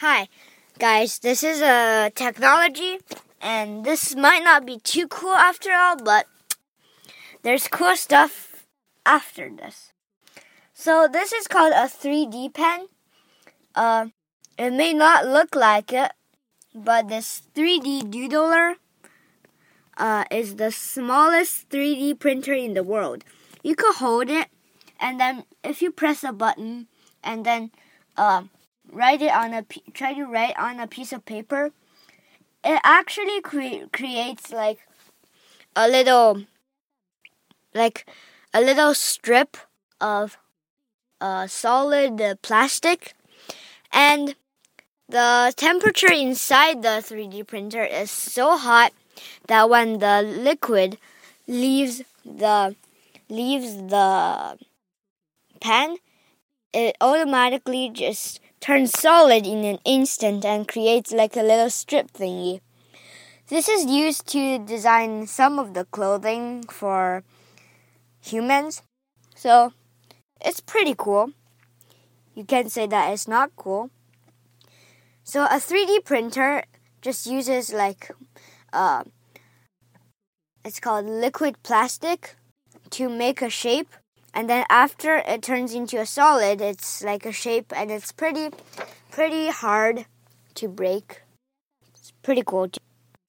Hi, guys. This is a technology, and this might not be too cool after all, but there's cool stuff after this. So this is called a 3D pen. Uh, it may not look like it, but this 3D doodler uh, is the smallest 3D printer in the world. You could hold it, and then if you press a button, and then uh, write it on a try to write on a piece of paper, it actually cre- creates like a little like a little strip of uh, solid plastic and the temperature inside the 3D printer is so hot that when the liquid leaves the leaves the pen, it automatically just turns solid in an instant and creates like a little strip thingy. This is used to design some of the clothing for humans. So it's pretty cool. You can't say that it's not cool. So a 3D printer just uses like uh, it's called liquid plastic to make a shape and then after it turns into a solid it's like a shape and it's pretty pretty hard to break. It's pretty cool